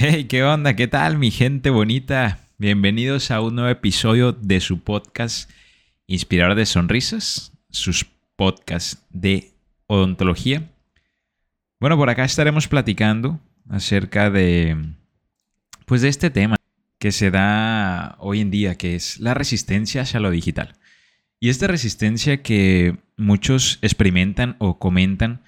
Hey, ¿qué onda? ¿Qué tal, mi gente bonita? Bienvenidos a un nuevo episodio de su podcast Inspirador de Sonrisas, sus podcasts de odontología. Bueno, por acá estaremos platicando acerca de pues de este tema que se da hoy en día, que es la resistencia hacia lo digital. Y esta resistencia que muchos experimentan o comentan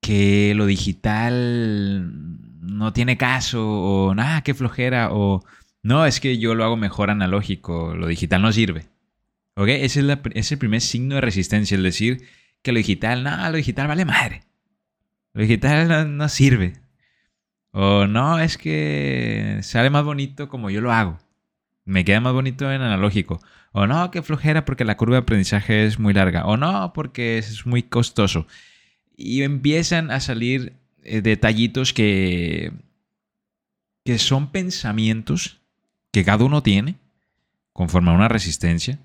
que lo digital no tiene caso, o nada, qué flojera, o no, es que yo lo hago mejor analógico, lo digital no sirve. ¿Ok? Ese es, el primer signo de resistencia, el decir que lo digital, no, lo digital vale madre. Lo digital no, sirve. O no, es que sale más bonito como yo lo hago. Me queda más bonito en analógico. O no, qué flojera porque la curva de aprendizaje es muy larga. O no, porque es muy costoso. Y empiezan a salir eh, detallitos que, que son pensamientos que cada uno tiene conforme a una resistencia,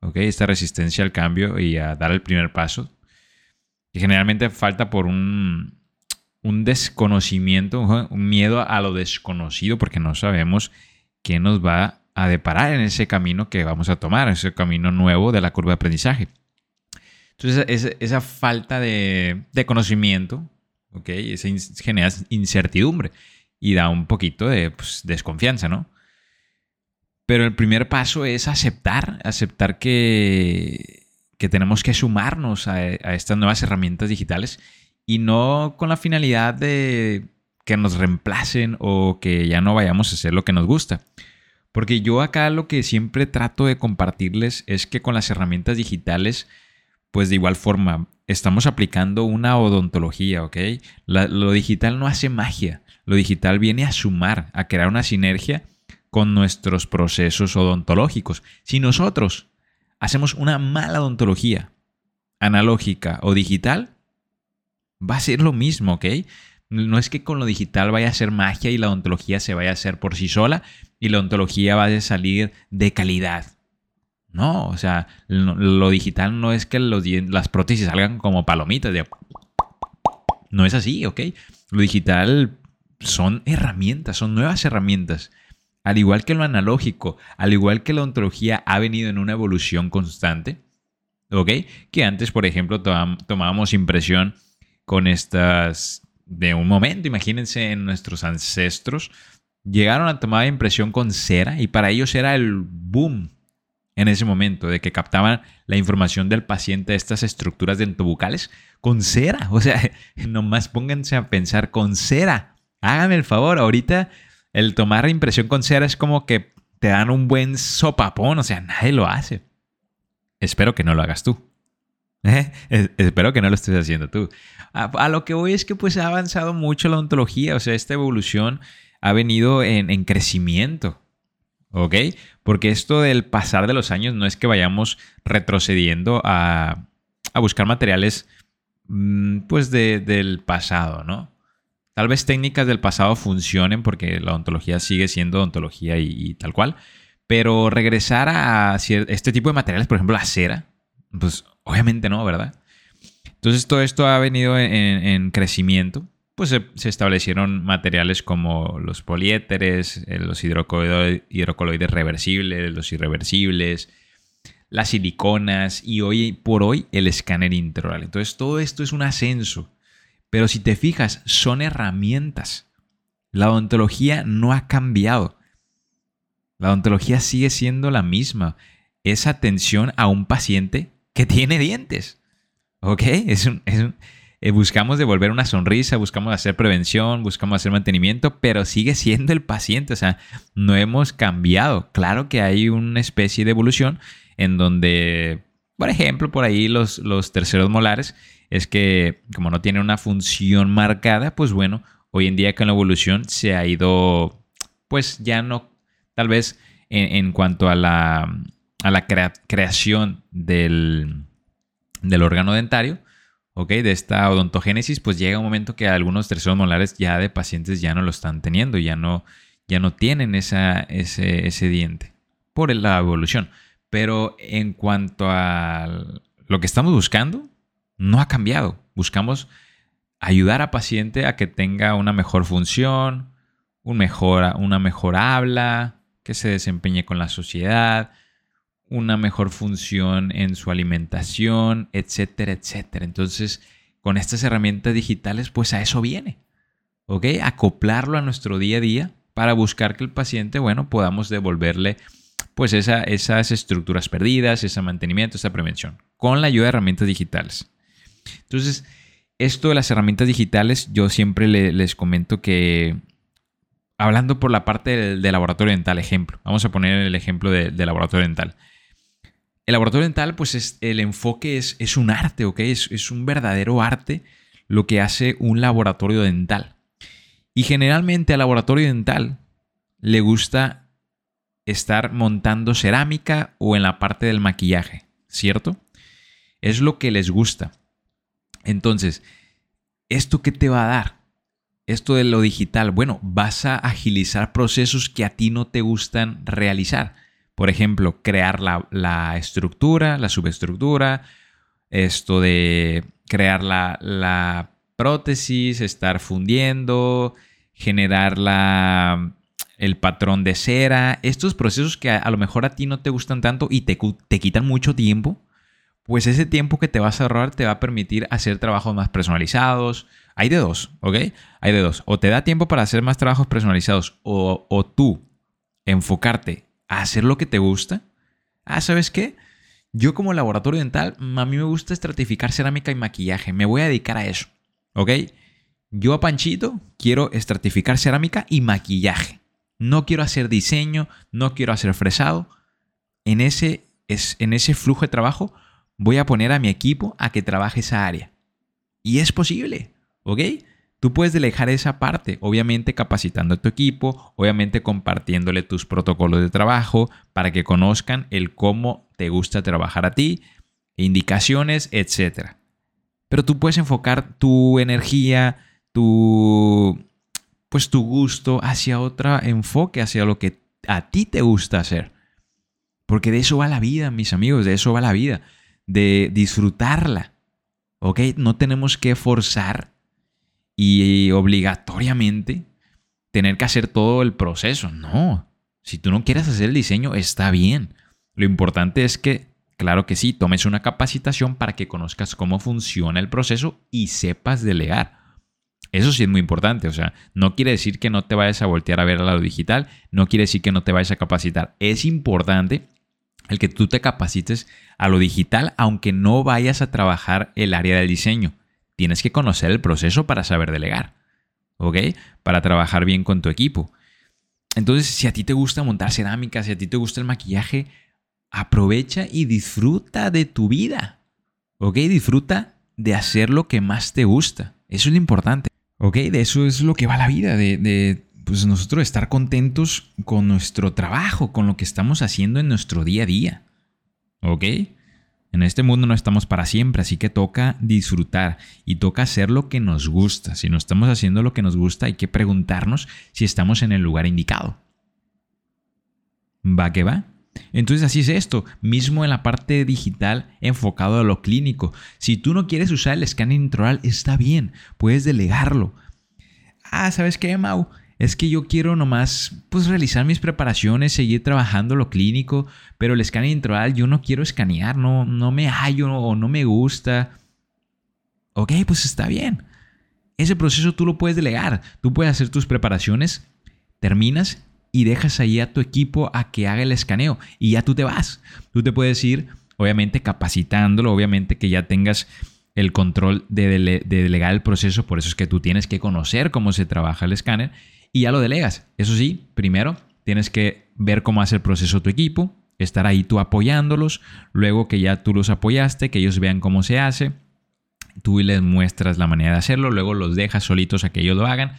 ¿ok? Esta resistencia al cambio y a dar el primer paso, que generalmente falta por un, un desconocimiento, un miedo a lo desconocido, porque no sabemos qué nos va a deparar en ese camino que vamos a tomar, ese camino nuevo de la curva de aprendizaje. Entonces, esa, falta de, de, conocimiento ¿ok? Esa genera incertidumbre y da un poquito de pues, desconfianza, ¿no? Pero el primer paso es aceptar, aceptar que, que tenemos que sumarnos a, a estas nuevas herramientas digitales y no con la finalidad de que nos reemplacen o que ya no vayamos a hacer lo que nos gusta. Porque yo acá lo que siempre trato de compartirles es que con las herramientas digitales, pues de igual forma, estamos aplicando una odontología, ¿ok? lo digital no hace magia, lo digital viene a sumar, a crear una sinergia con nuestros procesos odontológicos. Si nosotros hacemos una mala odontología, analógica o digital, va a ser lo mismo, ¿ok? No es que con lo digital vaya a ser magia y la odontología se vaya a hacer por sí sola y la odontología vaya a salir de calidad. No, o sea, lo, digital no es que las prótesis salgan como palomitas. No es así, ¿ok? Lo digital son herramientas, son nuevas herramientas. Al igual que lo analógico, al igual que la ontología ha venido en una evolución constante, ¿ok? Que antes, por ejemplo, tomábamos impresión con estas de un momento. Imagínense en nuestros ancestros. Llegaron a tomar impresión con cera y para ellos era el boom en ese momento, de que captaban la información del paciente de estas estructuras dentobucales con cera. O sea, nomás pónganse a pensar con cera. Háganme el favor, ahorita el tomar impresión con cera es como que te dan un buen sopapón, o sea, nadie lo hace. Espero que no lo hagas tú. ¿Eh? Espero que no lo estés haciendo tú. A, a, lo que voy es que pues ha avanzado mucho la ontología, o sea, esta evolución ha venido en, en crecimiento. ¿Ok? Porque esto del pasar de los años no es que vayamos retrocediendo a, buscar materiales mm, pues del pasado, ¿no? Tal vez técnicas del pasado funcionen porque la ontología sigue siendo ontología y, tal cual, pero regresar a este tipo de materiales, por ejemplo la cera, pues obviamente no, ¿verdad? Entonces todo esto ha venido en crecimiento pues se, establecieron materiales como los poliéteres, eh, los hidrocoloides, reversibles, los irreversibles, las siliconas y hoy por hoy el escáner intraoral. Entonces todo esto es un ascenso. Pero si te fijas, son herramientas. La odontología no ha cambiado. La odontología sigue siendo la misma. Es atención a un paciente que tiene dientes. ¿Ok? Es un, eh, buscamos devolver una sonrisa, buscamos hacer prevención, buscamos hacer mantenimiento, pero sigue siendo el paciente, o sea, no hemos cambiado. Claro que hay una especie de evolución en donde, por ejemplo, por ahí los, los terceros molares, es que como no tienen una función marcada, pues bueno, hoy en día con la evolución se ha ido, pues ya no, tal vez en, cuanto a la, a la creación del, del órgano dentario, ¿ok? De esta odontogénesis, pues llega un momento que algunos terceros molares ya de pacientes ya no lo están teniendo, ya no, ya no tienen esa, ese, ese diente por la evolución. Pero en cuanto a lo que estamos buscando, no ha cambiado. Buscamos ayudar a paciente a que tenga una mejor función, un mejor, una mejor habla, que se desempeñe con la sociedad, una mejor función en su alimentación, etcétera, etcétera. Entonces, con estas herramientas digitales, pues a eso viene. ¿Ok? Acoplarlo a nuestro día a día para buscar que el paciente, bueno, podamos devolverle pues esas estructuras perdidas, ese mantenimiento, esa prevención, con la ayuda de herramientas digitales. Entonces, esto de las herramientas digitales, yo siempre les comento que, hablando por la parte del, laboratorio dental, ejemplo, vamos a poner el ejemplo del laboratorio dental. El laboratorio dental, pues es, el enfoque es, es un arte, ¿ok? Es, es un verdadero arte lo que hace un laboratorio dental. Y generalmente al laboratorio dental le gusta estar montando cerámica o en la parte del maquillaje, ¿cierto? Es lo que les gusta. Entonces, ¿esto qué te va a dar? Esto de lo digital, bueno, vas a agilizar procesos que a ti no te gustan realizar. Por ejemplo, crear la, estructura, la subestructura, esto de crear la, la prótesis, estar fundiendo, generar la, el patrón de cera, estos procesos que a, lo mejor a ti no te gustan tanto y te, te quitan mucho tiempo, pues ese tiempo que te vas a ahorrar te va a permitir hacer trabajos más personalizados. Hay de dos, ¿ok? Hay de dos. O te da tiempo para hacer más trabajos personalizados o, o tú enfocarte a hacer lo que te gusta. Ah, ¿sabes qué? Yo como laboratorio dental, a mí me gusta estratificar cerámica y maquillaje. Me voy a dedicar a eso, ¿ok? Yo a Panchito quiero estratificar cerámica y maquillaje. No quiero hacer diseño, no quiero hacer fresado. En ese, en ese flujo de trabajo voy a poner a mi equipo a que trabaje esa área. Y es posible, ¿ok? Tú puedes delegar esa parte, obviamente capacitando a tu equipo, obviamente compartiéndole tus protocolos de trabajo para que conozcan el cómo te gusta trabajar a ti, indicaciones, etc. Pero tú puedes enfocar tu energía, tu pues tu gusto hacia otro enfoque, hacia lo que a ti te gusta hacer. Porque de eso va la vida, mis amigos, de eso va la vida, de disfrutarla. ¿Ok? No tenemos que forzar y obligatoriamente tener que hacer todo el proceso. No. Si tú no quieres hacer el diseño, está bien. Lo importante es que, claro que sí, tomes una capacitación para que conozcas cómo funciona el proceso y sepas delegar. Eso sí es muy importante, o sea, no quiere decir que no te vayas a voltear a ver a lado digital, no quiere decir que no te vayas a capacitar. Es importante el que tú te capacites a lo digital, aunque no vayas a trabajar el área del diseño. Tienes que conocer el proceso para saber delegar, ¿ok? Para trabajar bien con tu equipo. Entonces, si a ti te gusta montar cerámica, si a ti te gusta el maquillaje, aprovecha y disfruta de tu vida, ¿ok? Disfruta de hacer lo que más te gusta. Eso es lo importante. ¿Ok? De eso es lo que va la vida, de, pues nosotros estar contentos con nuestro trabajo, con lo que estamos haciendo en nuestro día a día. ¿Ok? En este mundo no estamos para siempre, así que toca disfrutar y toca hacer lo que nos gusta. Si no estamos haciendo lo que nos gusta, hay que preguntarnos si estamos en el lugar indicado. ¿Va que va? Entonces así es esto, mismo en la parte digital enfocado a lo clínico. Si tú no quieres usar el escáner intraoral, está bien, puedes delegarlo. Ah, ¿sabes qué, Mau? Es que yo quiero nomás pues realizar mis preparaciones, seguir trabajando lo clínico, pero el escáner intraoral yo no quiero escanear, no, no me hallo o no me gusta. Ok, pues está bien. Ese proceso tú lo puedes delegar. Tú puedes hacer tus preparaciones, terminas y dejas ahí a tu equipo a que haga el escaneo y ya tú te vas. Tú te puedes ir, obviamente capacitándolo, obviamente que ya tengas el control de, delegar el proceso, por eso es que tú tienes que conocer cómo se trabaja el escáner y ya lo delegas. Eso sí, primero tienes que ver cómo hace el proceso tu equipo, estar ahí tú apoyándolos, luego que ya tú los apoyaste, que ellos vean cómo se hace, tú les muestras la manera de hacerlo, luego los dejas solitos a que ellos lo hagan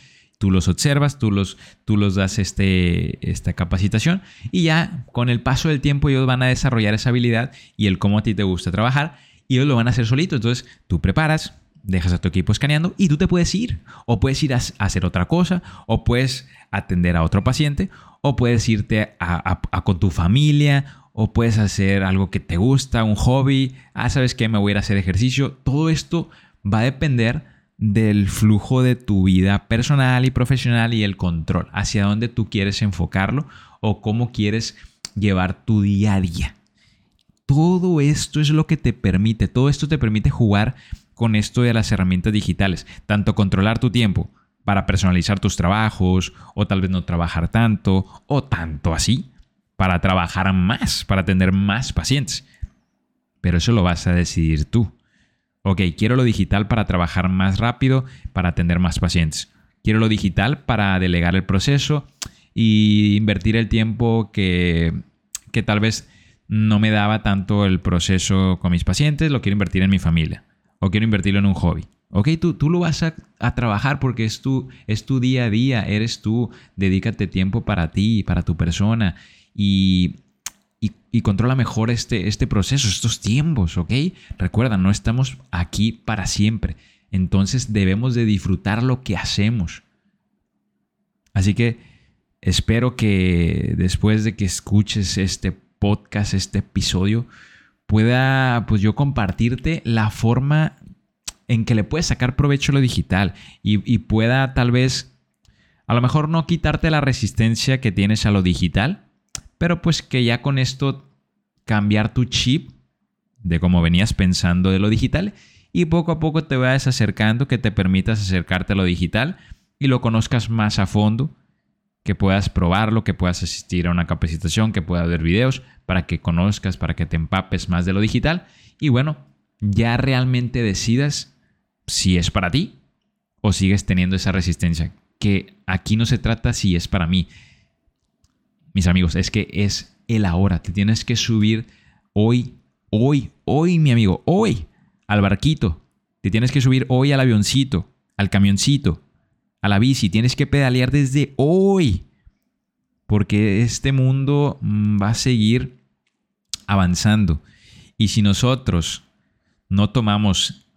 tú los observas, tú los, tú los das este, esta capacitación y ya con el paso del tiempo ellos van a desarrollar esa habilidad y el cómo a ti te gusta trabajar y ellos lo van a hacer solito. Entonces tú preparas, dejas a tu equipo escaneando y tú te puedes ir. O puedes ir a, hacer otra cosa, o puedes atender a otro paciente, o puedes irte con tu familia, o puedes hacer algo que te gusta, un hobby. Ah, ¿sabes qué? Me voy a ir a hacer ejercicio. Todo esto va a depender del flujo de tu vida personal y profesional y el control, hacia dónde tú quieres enfocarlo o cómo quieres llevar tu día a día. Todo esto es lo que te permite, todo esto te permite jugar con esto de las herramientas digitales, tanto controlar tu tiempo para personalizar tus trabajos o tal vez no trabajar tanto o tanto así, para trabajar más, para tener más pacientes. Pero eso lo vas a decidir tú. Ok, quiero lo digital para trabajar más rápido, para atender más pacientes. Quiero lo digital para delegar el proceso y invertir el tiempo que, que tal vez no me daba tanto el proceso con mis pacientes, lo quiero invertir en mi familia o quiero invertirlo en un hobby. Ok, tú, tú lo vas a, a, trabajar porque es tu, es tu día a día, eres tú, dedícate tiempo para ti, para tu persona y y, controla mejor este, este proceso, estos tiempos, ¿ok? Recuerda, no estamos aquí para siempre. Entonces debemos de disfrutar lo que hacemos. Así que espero que después de que escuches este podcast, este episodio, pueda pues yo compartirte la forma en que le puedes sacar provecho a lo digital y, y pueda tal vez, a lo mejor no quitarte la resistencia que tienes a lo digital, pero pues que ya con esto cambiar tu chip de cómo venías pensando de lo digital y poco a poco te vayas acercando, que te permitas acercarte a lo digital y lo conozcas más a fondo, que puedas probarlo, que puedas asistir a una capacitación, que puedas ver videos para que conozcas, para que te empapes más de lo digital y bueno, ya realmente decidas si es para ti o sigues teniendo esa resistencia, que aquí no se trata si es para mí, mis amigos, es que es el ahora. Te tienes que subir hoy, hoy, hoy, mi amigo, hoy al barquito. Te tienes que subir hoy al avioncito, al camioncito, a la bici. Tienes que pedalear desde hoy. Porque este mundo mm, va a seguir avanzando. Y si nosotros no tomamos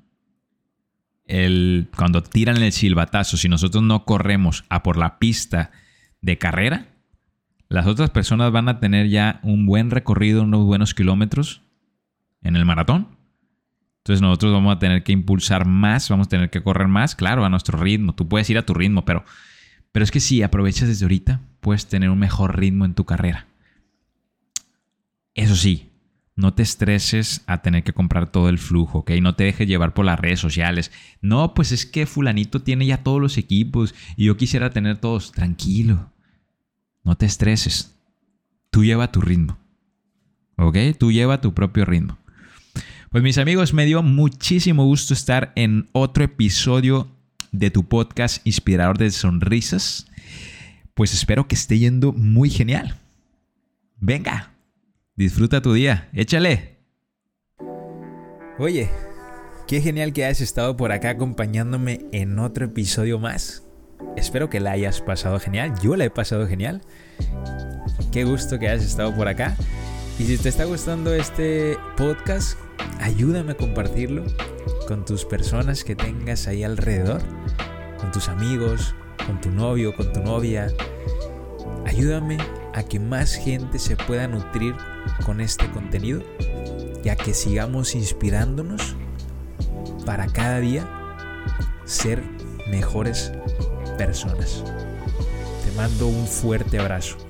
el. Cuando tiran el silbatazo, si nosotros no corremos a por la pista de carrera, las otras personas van a tener ya un buen recorrido, unos buenos kilómetros en el maratón. Entonces nosotros vamos a tener que impulsar más, vamos a tener que correr más, claro, a nuestro ritmo. Tú puedes ir a tu ritmo, pero, pero es que si aprovechas desde ahorita, puedes tener un mejor ritmo en tu carrera. Eso sí, no te estreses a tener que comprar todo el flujo, ¿ok? No te dejes llevar por las redes sociales. No, pues es que fulanito tiene ya todos los equipos y yo quisiera tener todos. Tranquilo. No te estreses. Tú lleva tu ritmo. ¿Ok? Tú lleva tu propio ritmo. Pues mis amigos, me dio muchísimo gusto estar en otro episodio de tu podcast Inspirador de Sonrisas. Pues espero que esté yendo muy genial. Venga, disfruta tu día, échale. Oye, qué genial que hayas estado por acá acompañándome en otro episodio más. Espero que la hayas pasado genial. Yo la he pasado genial. Qué gusto que hayas estado por acá. Y si te está gustando este podcast, ayúdame a compartirlo con tus personas que tengas ahí alrededor, con tus amigos, con tu novio, con tu novia. Ayúdame a que más gente se pueda nutrir con este contenido y a que sigamos inspirándonos para cada día ser mejores personas. Te mando un fuerte abrazo.